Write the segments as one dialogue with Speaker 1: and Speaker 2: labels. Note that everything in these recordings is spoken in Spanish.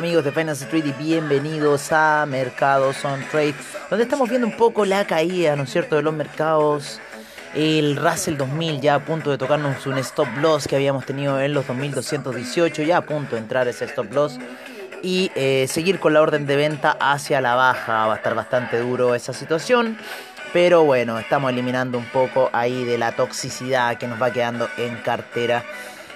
Speaker 1: Amigos de Finance Street y bienvenidos a Mercados on Trade, donde estamos viendo un poco la caída, ¿no es cierto?, de los mercados. El Russell 2000 ya a punto de tocarnos un stop loss que habíamos tenido en los 2218, ya a punto de entrar ese stop loss y eh, seguir con la orden de venta hacia la baja. Va a estar bastante duro esa situación. Pero bueno, estamos eliminando un poco ahí de la toxicidad que nos va quedando en cartera.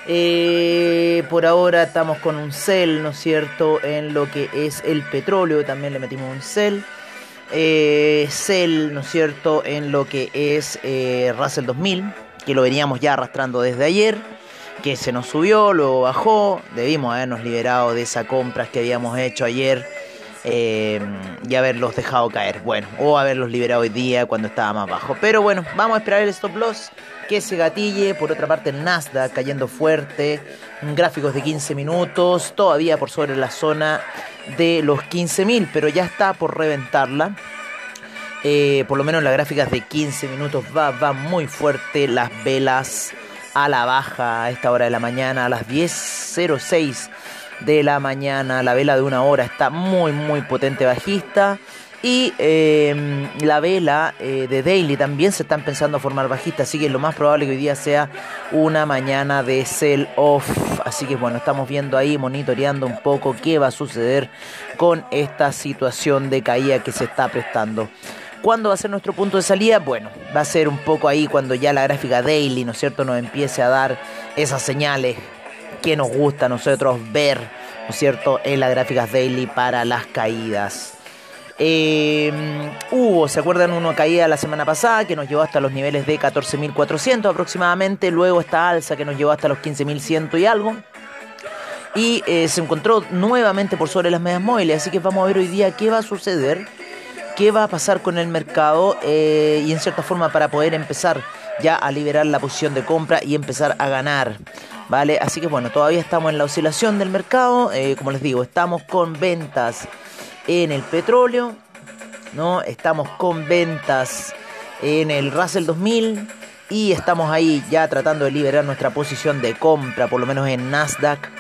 Speaker 1: Eh, por ahora estamos con un sell, ¿no es cierto? En lo que es el petróleo, también le metimos un sell. Eh, ¿no es cierto? En lo que es eh, Russell 2000, que lo veníamos ya arrastrando desde ayer, que se nos subió, luego bajó. Debimos habernos liberado de esas compras que habíamos hecho ayer eh, y haberlos dejado caer. Bueno, o haberlos liberado hoy día cuando estaba más bajo. Pero bueno, vamos a esperar el stop loss que se gatille. Por otra parte, el Nasdaq cayendo fuerte. Gráficos de 15 minutos. Todavía por sobre la zona de los 15.000, pero ya está por reventarla. Eh, por lo menos las gráficas de 15 minutos va, va muy fuerte. Las velas a la baja a esta hora de la mañana, a las 10.06 de la mañana. La vela de una hora está muy, muy potente bajista. Y eh, la vela eh, de Daily también se está empezando a formar bajista, así que lo más probable que hoy día sea una mañana de sell off. Así que bueno, estamos viendo ahí, monitoreando un poco qué va a suceder con esta situación de caída que se está prestando. ¿Cuándo va a ser nuestro punto de salida? Bueno, va a ser un poco ahí cuando ya la gráfica daily, ¿no es cierto?, nos empiece a dar esas señales que nos gusta a nosotros ver, ¿no es cierto?, en las gráficas daily para las caídas. Eh, hubo, ¿se acuerdan? Una caída la semana pasada que nos llevó hasta los niveles de 14.400 aproximadamente. Luego esta alza que nos llevó hasta los 15.100 y algo. Y eh, se encontró nuevamente por sobre las medias móviles. Así que vamos a ver hoy día qué va a suceder. Qué va a pasar con el mercado. Eh, y en cierta forma para poder empezar ya a liberar la posición de compra y empezar a ganar. ¿Vale? Así que bueno, todavía estamos en la oscilación del mercado. Eh, como les digo, estamos con ventas en el petróleo, ¿no? Estamos con ventas en el Russell 2000 y estamos ahí ya tratando de liberar nuestra posición de compra, por lo menos en Nasdaq,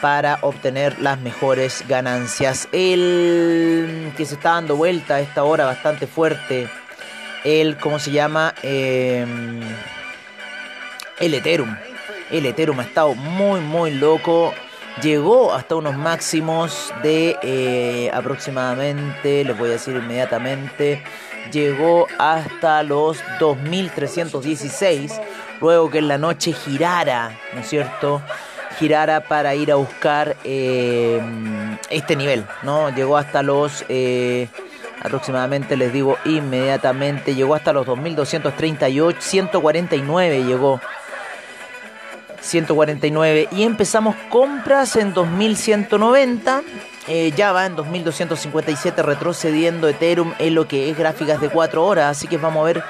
Speaker 1: para obtener las mejores ganancias. El que se está dando vuelta a esta hora bastante fuerte, el, ¿cómo se llama? Em, el Ethereum. El Ethereum ha estado muy, muy loco llegó hasta unos máximos de eh, aproximadamente, les voy a decir inmediatamente, llegó hasta los 2316, luego que en la noche girara, ¿no es cierto? Girara para ir a buscar eh, este nivel, ¿no? Llegó hasta los... Eh, aproximadamente les digo inmediatamente llegó hasta los 2238 149 llegó 149 y empezamos compras en 2190 eh, ya va en 2257 retrocediendo Ethereum en lo que es gráficas de 4 horas. Así que vamos a ver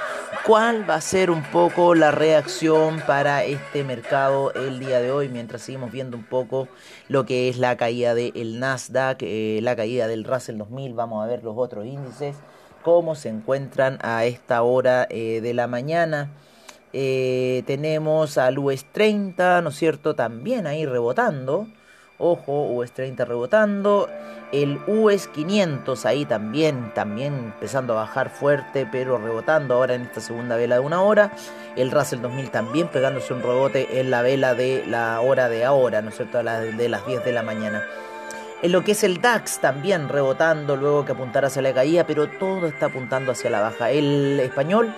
Speaker 1: cuál va a ser un poco la reacción para este mercado el día de hoy mientras seguimos viendo un poco lo que es la caída del Nasdaq eh, la caída del Russell 2000 vamos a ver los otros índices cómo se encuentran a esta hora eh, de la mañana eh, tenemos al US 30, ¿no es cierto? También ahí rebotando. Ojo, US 30 rebotando. El US 500 ahí también, también empezando a bajar fuerte, pero rebotando ahora en esta segunda vela de una hora. El Russell 2000 también pegándose un rebote en la vela de la hora de ahora, ¿no es cierto? De las 10 de la mañana. En lo que es el DAX también rebotando, luego que apuntar hacia la caída, pero todo está apuntando hacia la baja. El español...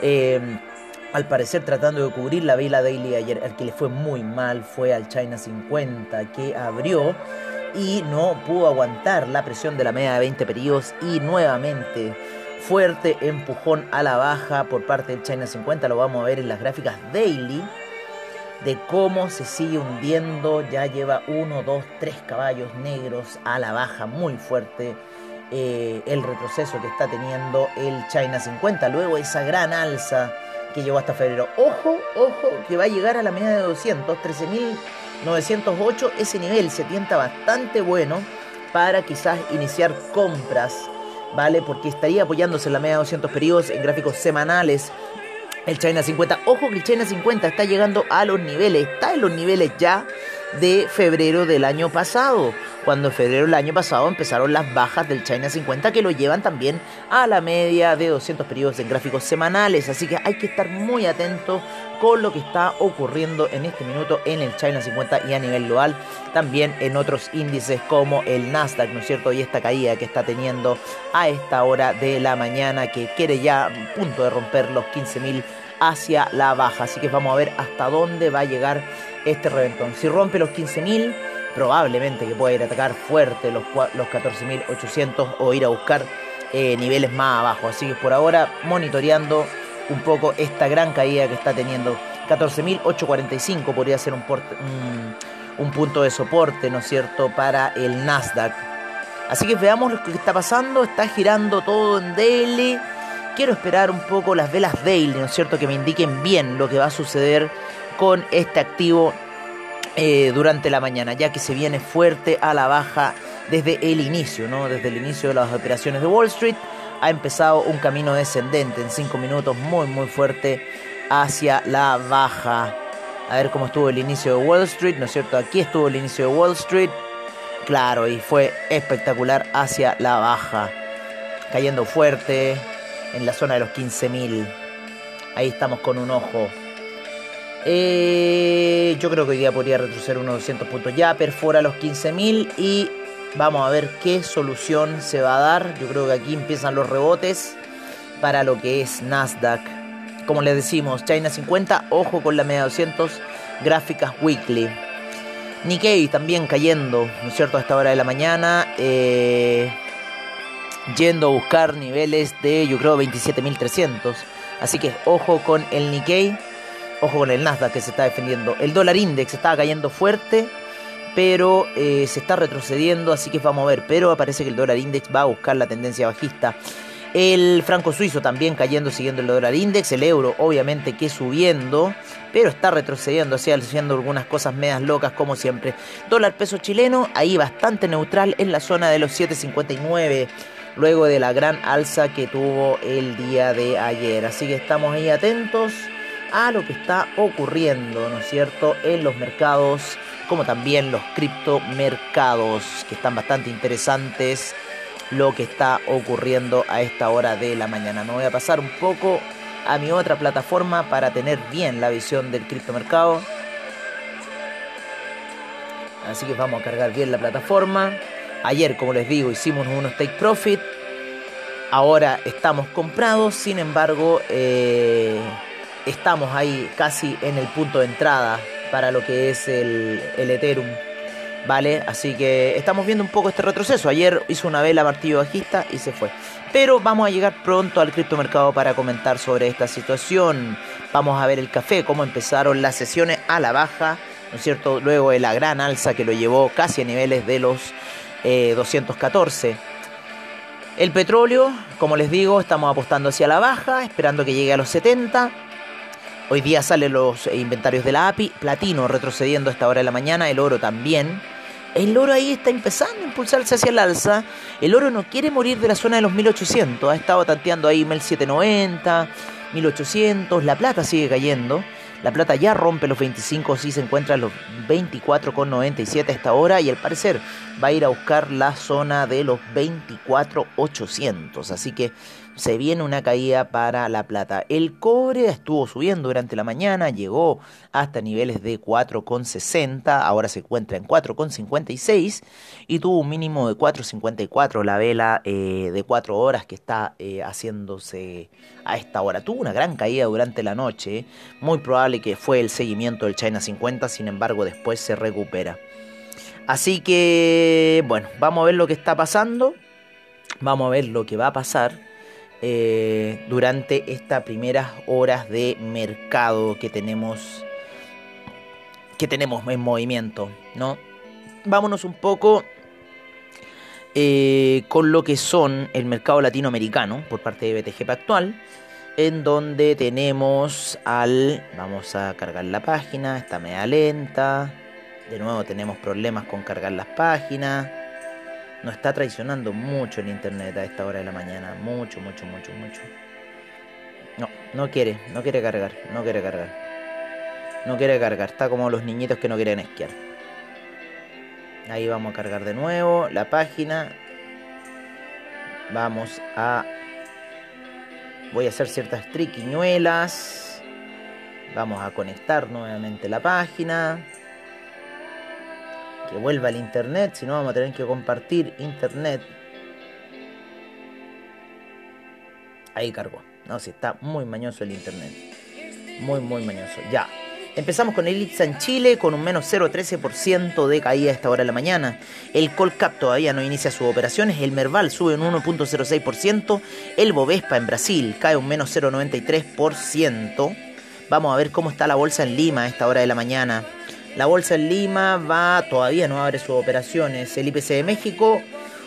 Speaker 1: Eh, al parecer tratando de cubrir la vela daily ayer. El que le fue muy mal fue al China 50 que abrió y no pudo aguantar la presión de la media de 20 periodos y nuevamente fuerte empujón a la baja por parte del China 50. Lo vamos a ver en las gráficas daily de cómo se sigue hundiendo. Ya lleva uno, dos, tres caballos negros a la baja muy fuerte. Eh, el retroceso que está teniendo el China 50. Luego esa gran alza que llegó hasta febrero. Ojo, ojo, que va a llegar a la media de 200, 13.908. Ese nivel se tienta bastante bueno para quizás iniciar compras, ¿vale? Porque estaría apoyándose en la media de 200 periodos en gráficos semanales. El China 50, ojo que el China 50 está llegando a los niveles, está en los niveles ya de febrero del año pasado. cuando en febrero del año pasado empezaron las bajas del China 50 que lo llevan también a la media de 200 periodos en gráficos semanales. Así que hay que estar muy atento con lo que está ocurriendo en este minuto en el China 50 y a nivel global, también en otros índices como el Nasdaq, ¿no es cierto? Y esta caída que está teniendo a esta hora de la mañana que quiere ya punto de romper los 15.000 hacia la baja. Así que vamos a ver hasta dónde va a llegar este reventón. Si rompe los 15.000, probablemente que pueda ir a atacar fuerte los, los 14.800 o ir a buscar eh, niveles más abajo. Así que por ahora monitoreando un poco esta gran caída que está teniendo. 14.845 podría ser un, un, punto de soporte, ¿no es cierto?, para el Nasdaq. Así que veamos lo que está pasando. Está girando todo en daily. Quiero esperar un poco las velas daily, ¿no es cierto?, que me indiquen bien lo que va a suceder con este activo eh, durante la mañana, ya que se viene fuerte a la baja desde el inicio, ¿no? Desde el inicio de las operaciones de Wall Street ha empezado un camino descendente en 5 minutos muy muy fuerte hacia la baja. A ver cómo estuvo el inicio de Wall Street, ¿no es cierto? Aquí estuvo el inicio de Wall Street. Claro, y fue espectacular hacia la baja. Cayendo fuerte en la zona de los 15.000. Ahí estamos con un ojo. Eh, yo creo que hoy día podría retroceder unos 200 puntos. Ya perfora los 15.000 y Vamos a ver qué solución se va a dar. Yo creo que aquí empiezan los rebotes para lo que es Nasdaq. Como les decimos, China 50, ojo con la media 200, gráficas weekly. Nikkei también cayendo, ¿no es cierto?, a esta hora de la mañana. Eh, yendo a buscar niveles de, yo creo, 27.300. Así que ojo con el Nikkei, ojo con el Nasdaq que se está defendiendo. El dólar index está cayendo fuerte pero eh, se está retrocediendo, así que vamos a ver. Pero parece que el dólar index va a buscar la tendencia bajista. El franco suizo también cayendo, siguiendo el dólar index. El euro, obviamente, que subiendo, pero está retrocediendo, así haciendo algunas cosas medias locas, como siempre. Dólar peso chileno, ahí bastante neutral en la zona de los 7.59 luego de la gran alza que tuvo el día de ayer. Así que estamos ahí atentos a lo que está ocurriendo, ¿no es cierto?, en los mercados como también los criptomercados, que están bastante interesantes lo que está ocurriendo a esta hora de la mañana. Me voy a pasar un poco a mi otra plataforma para tener bien la visión del criptomercado. Así que vamos a cargar bien la plataforma. Ayer, como les digo, hicimos unos take profit. Ahora estamos comprados, sin embargo, eh, estamos ahí casi en el punto de entrada para lo que es el, Ethereum. ¿Vale? Así que estamos viendo un poco este retroceso. Ayer hizo una vela martillo bajista y se fue. Pero vamos a llegar pronto al criptomercado para comentar sobre esta situación. Vamos a ver el café, cómo empezaron las sesiones a la baja, ¿no es cierto? Luego de la gran alza que lo llevó casi a niveles de los 214. Eh, el petróleo, como les digo, estamos apostando hacia la baja, esperando que llegue a los 70. Hoy día salen los inventarios de la API, platino retrocediendo a esta hora de la mañana, el oro también. El oro ahí está empezando a impulsarse hacia el alza. El oro no quiere morir de la zona de los 1800. Ha estado tanteando ahí 1790, 1800. La plata sigue cayendo. La plata ya rompe los 25, sí se encuentra en los 24,97 a esta hora y al parecer va a ir a buscar la zona de los 24,800. Así que se viene una caída para la plata. El cobre estuvo subiendo durante la mañana, llegó hasta niveles de 4,60, ahora se encuentra en 4,56 y tuvo un mínimo de 4,54 la vela eh, de 4 horas que está eh, haciéndose a esta hora. Tuvo una gran caída durante la noche, muy probable que fue el seguimiento del China 50, sin embargo después se recupera. Así que, bueno, vamos a ver lo que está pasando. Vamos a ver lo que va a pasar. Eh, durante estas primeras horas de mercado que tenemos que tenemos en movimiento, ¿no? Vámonos un poco eh, con lo que son el mercado latinoamericano por parte de BTG actual, en donde tenemos al, vamos a cargar la página, está media lenta, de nuevo tenemos problemas con cargar las páginas nos está traicionando mucho el internet a esta hora de la mañana. Mucho, mucho, mucho, mucho. No, no quiere, no quiere cargar, no quiere cargar. No quiere cargar, está como los niñitos que no quieren esquiar. Ahí vamos a cargar de nuevo la página. Vamos a... Voy a hacer ciertas triquiñuelas. Vamos a conectar nuevamente la página. Que vuelva el internet, si no vamos a tener que compartir internet. Ahí cargó. No, si está muy mañoso el internet. Muy, muy mañoso. Ya. Empezamos con el en Chile con un menos 0,13% de caída a esta hora de la mañana. El Colcap todavía no inicia sus operaciones. El Merval sube un 1.06%. El Bovespa en Brasil cae un menos 0,93%. Vamos a ver cómo está la bolsa en Lima a esta hora de la mañana. La bolsa en Lima va, todavía no abre sus operaciones. El IPC de México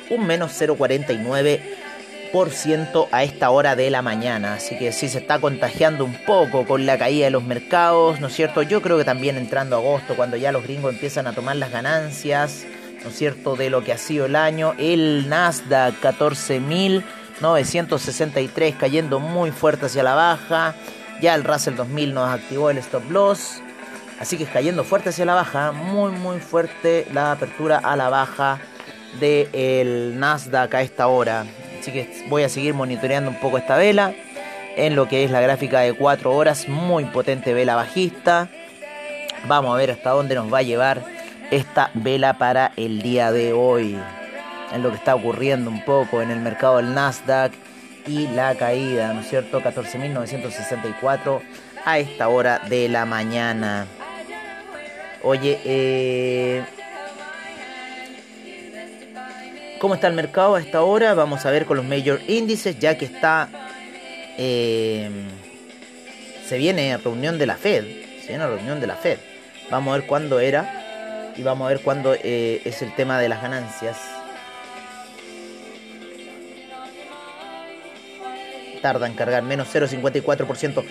Speaker 1: un menos 0,49% a esta hora de la mañana. Así que sí se está contagiando un poco con la caída de los mercados, ¿no es cierto? Yo creo que también entrando agosto, cuando ya los gringos empiezan a tomar las ganancias, ¿no es cierto?, de lo que ha sido el año. El Nasdaq 14.963 cayendo muy fuerte hacia la baja. Ya el Russell 2000 nos activó el stop loss. Así que cayendo fuerte hacia la baja, muy muy fuerte la apertura a la baja del Nasdaq a esta hora. Así que voy a seguir monitoreando un poco esta vela en lo que es la gráfica de 4 horas. Muy potente vela bajista. Vamos a ver hasta dónde nos va a llevar esta vela para el día de hoy. En lo que está ocurriendo un poco en el mercado del Nasdaq y la caída, ¿no es cierto? 14.964 a esta hora de la mañana. Oye, eh, ¿Cómo está el mercado a esta hora? Vamos a ver con los major índices, ya que está. Eh, se viene reunión de la Fed. Se viene reunión de la Fed. Vamos a ver cuándo era. Y vamos a ver cuándo eh, es el tema de las ganancias. Tarda en cargar, menos 0,54%.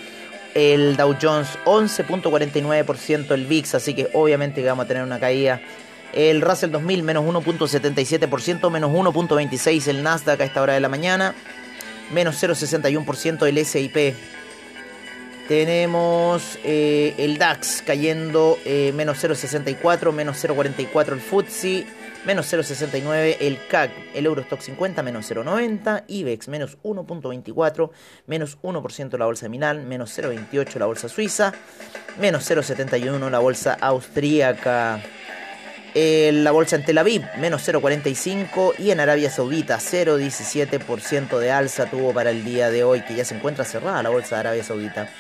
Speaker 1: El Dow Jones 11.49%, el VIX, así que obviamente vamos a tener una caída el Russell 2000 menos 1.77%, menos 1.26% el Nasdaq a esta hora de la mañana, menos 0.61% el SIP. Tenemos eh, el DAX cayendo eh, menos 0.64, menos 0.44 el FTSE, menos 0.69 el CAC, el Eurostock 50 menos 0.90, IBEX menos 1.24, menos 1% la bolsa de Milán, menos 0.28 la bolsa suiza, menos 0.71 la bolsa austríaca la bolsa en Tel Aviv, menos 0,45 y en Arabia Saudita 0,17% de alza tuvo para el día de hoy, que ya se encuentra cerrada la bolsa de Arabia Saudita.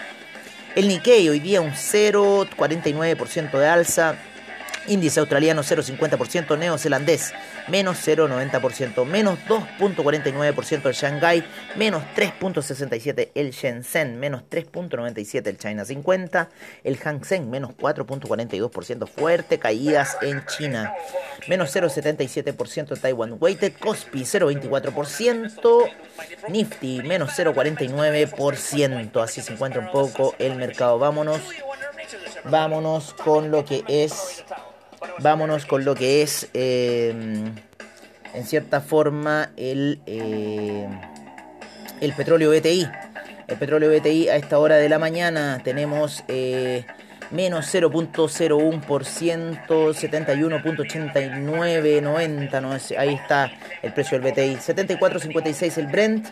Speaker 1: El Nikkei hoy día un 0,49% de alza, Índice australiano 0,50%, neozelandés menos 0,90%, menos 2,49% el Shanghai, menos 3,67% el Shenzhen, menos 3,97% el China 50, el Hang Seng menos 4,42%, fuerte caídas en China, menos 0,77% Taiwan Weighted, Kospi 0,24%, Nifty menos 0,49%, así se encuentra un poco el mercado. Vámonos, vámonos con lo que es vámonos con lo que es, em, en cierta forma, el, em, el petróleo BTI. El petróleo BTI a esta hora de la mañana tenemos eh, menos 0.01%, 71.89, 90, no ahí está el precio del BTI. 74.56 el Brent,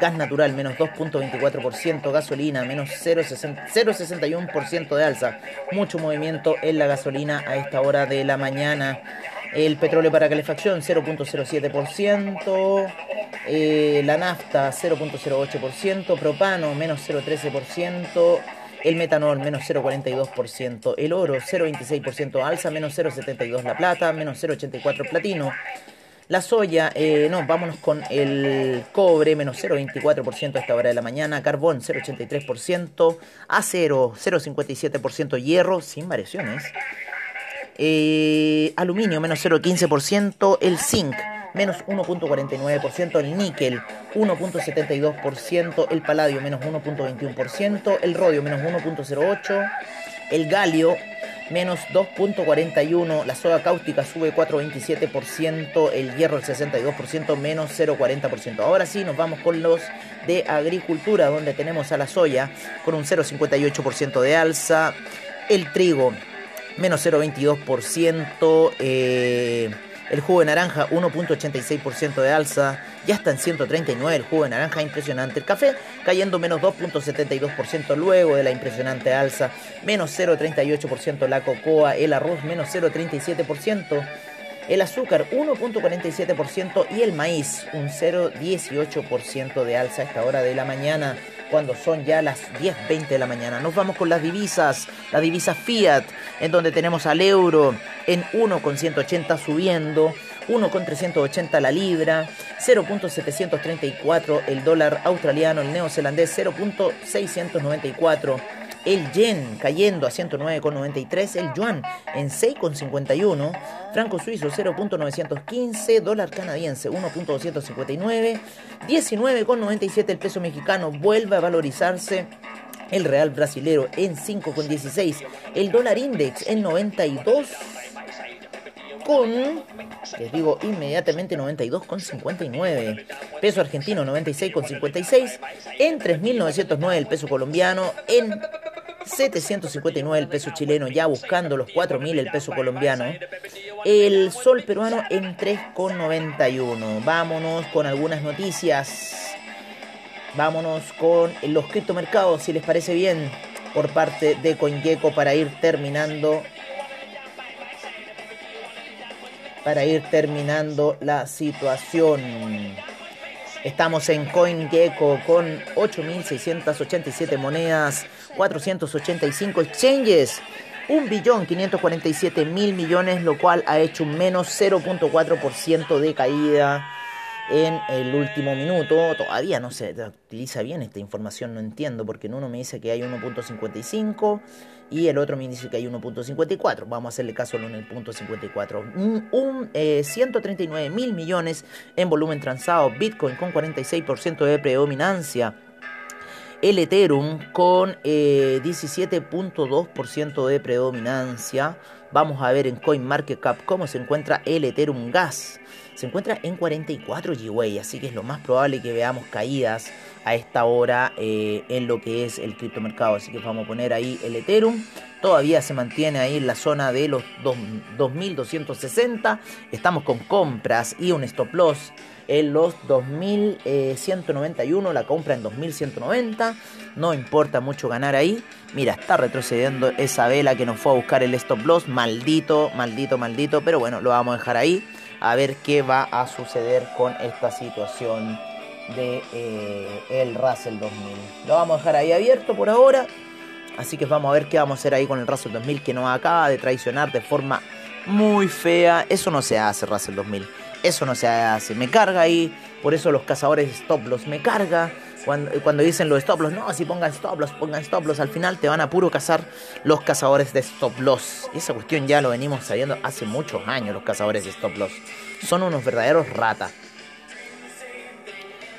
Speaker 1: gas natural menos 2.24%, gasolina menos 0.61% de alza. Mucho movimiento en la gasolina a esta hora de la mañana. El petróleo para calefacción 0.07%, eh, la nafta 0.08%, propano menos 0.13%, el metanol menos 0,42%, el oro 0,26% alza, menos 0,72% la plata, menos 0,84% platino. La soya, eh, no, vámonos con el cobre, menos 0,24% a esta hora de la mañana, carbón 0,83%, acero 0,57%, hierro sin variaciones, eh, aluminio menos 0,15%, el zinc menos 1.49%, el níquel 1.72%, el paladio menos 1.21%, el rodio menos 1.08%, el galio menos 2.41%, la soda cáustica sube 4.27%, el hierro el 62%, menos 0.40%. Ahora sí nos vamos con los de agricultura, donde tenemos a la soya con un 0.58% de alza, el trigo menos 0,22%. Eh, el jugo de naranja 1.86% de alza, ya está en 139 el jugo de naranja, impresionante. El café cayendo menos 2.72% luego de la impresionante alza, menos 0.38% la cocoa, el arroz menos 0.37%. El azúcar 1.47% y el maíz un 0.18% de alza a esta hora de la mañana cuando son ya las 10.20 de la mañana. Nos vamos con las divisas, la divisa Fiat, en donde tenemos al euro en 1,180 subiendo, 1,380 la libra, 0.734 el dólar australiano, el neozelandés 0.694 el yen cayendo a 109,93, el yuan en 6,51, franco suizo 0.915, dólar canadiense 1.259, 19,97 el peso mexicano vuelve a valorizarse. El real brasilero en 5,16. El dólar index en 92 con, les digo inmediatamente 92,59. Peso argentino 96,56. En 3.909 el peso colombiano. En 759 el peso chileno, ya buscando los 4.000 el peso colombiano. El sol peruano en 3,91. Vámonos con algunas noticias. Vámonos con los criptomercados, si les parece bien, por parte de CoinGecko para ir terminando. Para ir terminando la situación. Estamos en CoinGecko con 8.687 monedas 485 exchanges, 1.547.000 millones, lo cual ha hecho un menos 0.4% de caída en el último minuto. Todavía no se utiliza bien esta información, no entiendo, porque en uno me dice que hay 1.55 y el otro me dice que hay 1.54. Vamos a hacerle caso en el punto 54. Un, 139 eh, mil millones en volumen transado. Bitcoin con 46% de predominancia el Ethereum con 17.2% eh, de predominancia. Vamos a ver en CoinMarketCap cómo se encuentra el Ethereum Gas. Se encuentra en 44 GWay, así que es lo más probable que veamos caídas a esta hora eh, en lo que es el criptomercado. Así que vamos a poner ahí el Ethereum. Todavía se mantiene ahí en la zona de los 2260. Estamos con compras y un stop loss en los 2191, la compra en 2190, no importa mucho ganar ahí. Mira, está retrocediendo esa vela que nos fue a buscar el stop loss, maldito, maldito, maldito, pero bueno, lo vamos a dejar ahí a ver qué va a suceder con esta situación de eh, el Russell 2000. Lo vamos a dejar ahí abierto por ahora. Así que vamos a ver qué vamos a hacer ahí con el Russell 2000 que nos acaba de traicionar de forma muy fea. Eso no se hace, Russell 2000. Eso no se hace. Me carga ahí. Por eso los cazadores stop loss me carga. Cuando, cuando, dicen los stop loss, no, si pongan stop loss, pongan stop loss, al final te van a puro cazar los cazadores de stop loss. Y esa cuestión ya lo venimos sabiendo hace muchos años, los cazadores de stop loss. Son unos verdaderos ratas.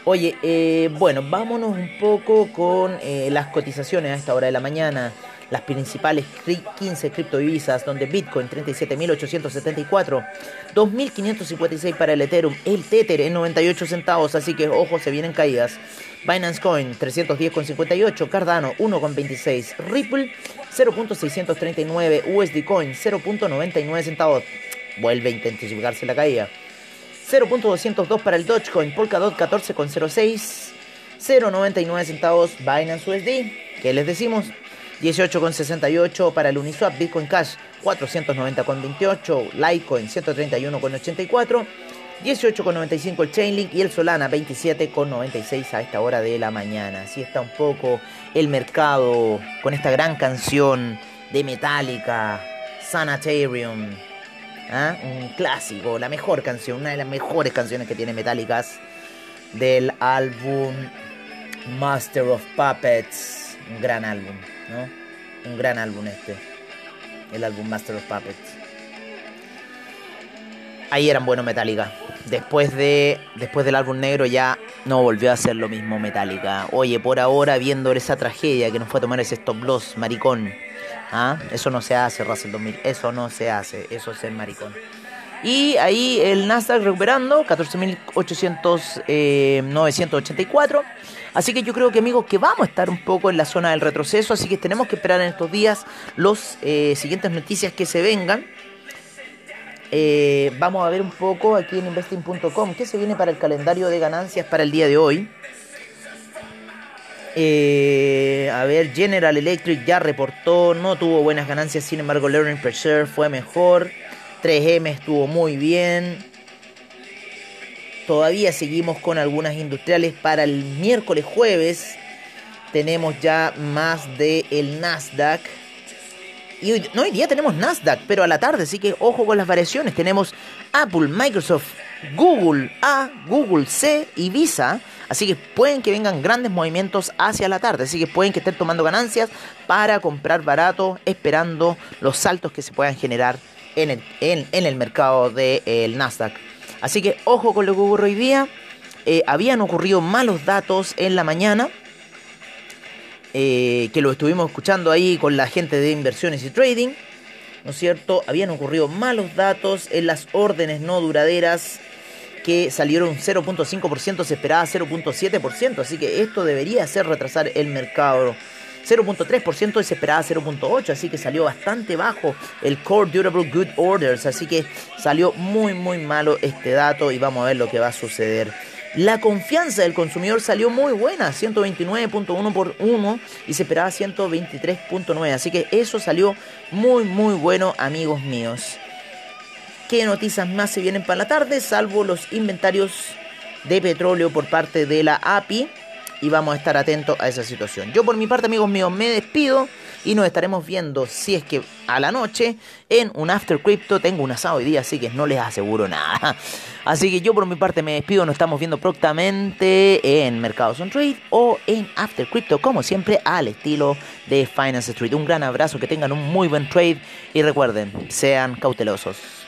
Speaker 1: Oye, eh, bueno, vámonos un poco con eh, las cotizaciones a esta hora de la mañana las principales 15 criptodivisas, donde Bitcoin 37.874, 2.556 para el Ethereum, el Tether en 98 centavos, así que ojo, se vienen caídas. Binance Coin 310,58, Cardano 1,26, Ripple 0.639, USD Coin 0.99 centavos, vuelve a intensificarse la caída. 0.202 para el Dogecoin, Polkadot 14,06, 0.99 centavos Binance USD. ¿Qué les decimos? 18,68 para el Uniswap, Bitcoin Cash 490,28, Litecoin 131,84, 18,95 el Chainlink y el Solana 27,96 a esta hora de la mañana. Así está un poco el mercado con esta gran canción de Metallica, Sanitarium. ¿Ah? Un clásico, la mejor canción, una de las mejores canciones que tiene Metallica del álbum Master of Puppets. Un gran álbum. Un gran álbum este. El álbum Master of Puppets. Ahí eran buenos Metallica. Después de después del álbum negro ya no volvió a ser lo mismo Metallica. Oye, por ahora viendo esa tragedia que nos fue a tomar ese stop loss, maricón. ¿Ah? Eso no se hace, Russell 2000. Eso no se hace. Eso es ser maricón. Y ahí el Nasdaq recuperando 14.984. Así que yo creo que amigos que vamos a estar un poco en la zona del retroceso, así que tenemos que esperar en estos días los eh, siguientes noticias que se vengan. Eh, vamos a ver un poco aquí en investing.com qué se viene para el calendario de ganancias para el día de hoy. Eh, a ver, General Electric ya reportó, no tuvo buenas ganancias, sin embargo, Learning per Share fue mejor. 3M estuvo muy bien. Todavía seguimos con algunas industriales para el miércoles jueves. Tenemos ya más de el Nasdaq. Y hoy, no, hoy día tenemos Nasdaq, pero a la tarde, así que ojo con las variaciones. Tenemos Apple, Microsoft, Google A, Google C y Visa. Así que pueden que vengan grandes movimientos hacia la tarde. Así que pueden que estén tomando ganancias para comprar barato, esperando los saltos que se puedan generar en el, en, el mercado del Nasdaq. Así que ojo con lo que ocurre hoy día. Eh, habían ocurrido malos datos en la mañana. Eh, que lo estuvimos escuchando ahí con la gente de inversiones y trading. ¿No es cierto? Habían ocurrido malos datos en las órdenes no duraderas que salieron 0.5%, se esperaba 0.7%, así que esto debería hacer retrasar el mercado 0.3% y se esperaba 0.8%, así que salió bastante bajo el Core Durable Good Orders, así que salió muy muy malo este dato y vamos a ver lo que va a suceder. La confianza del consumidor salió muy buena, 129.1 por 1 y se esperaba 123.9, así que eso salió muy muy bueno amigos míos. ¿Qué noticias más se vienen para la tarde? Salvo los inventarios de petróleo por parte de la API y vamos a estar atentos a esa situación. Yo por mi parte, amigos míos, me despido y nos estaremos viendo, si es que a la noche, en un After Crypto. Tengo un asado hoy día, así que no les aseguro nada. Así que yo por mi parte me despido, nos estamos viendo prontamente en Mercados on Trade o en After Crypto, como siempre, al estilo de Finance Street. Un gran abrazo, que tengan un muy buen trade y recuerden, sean cautelosos.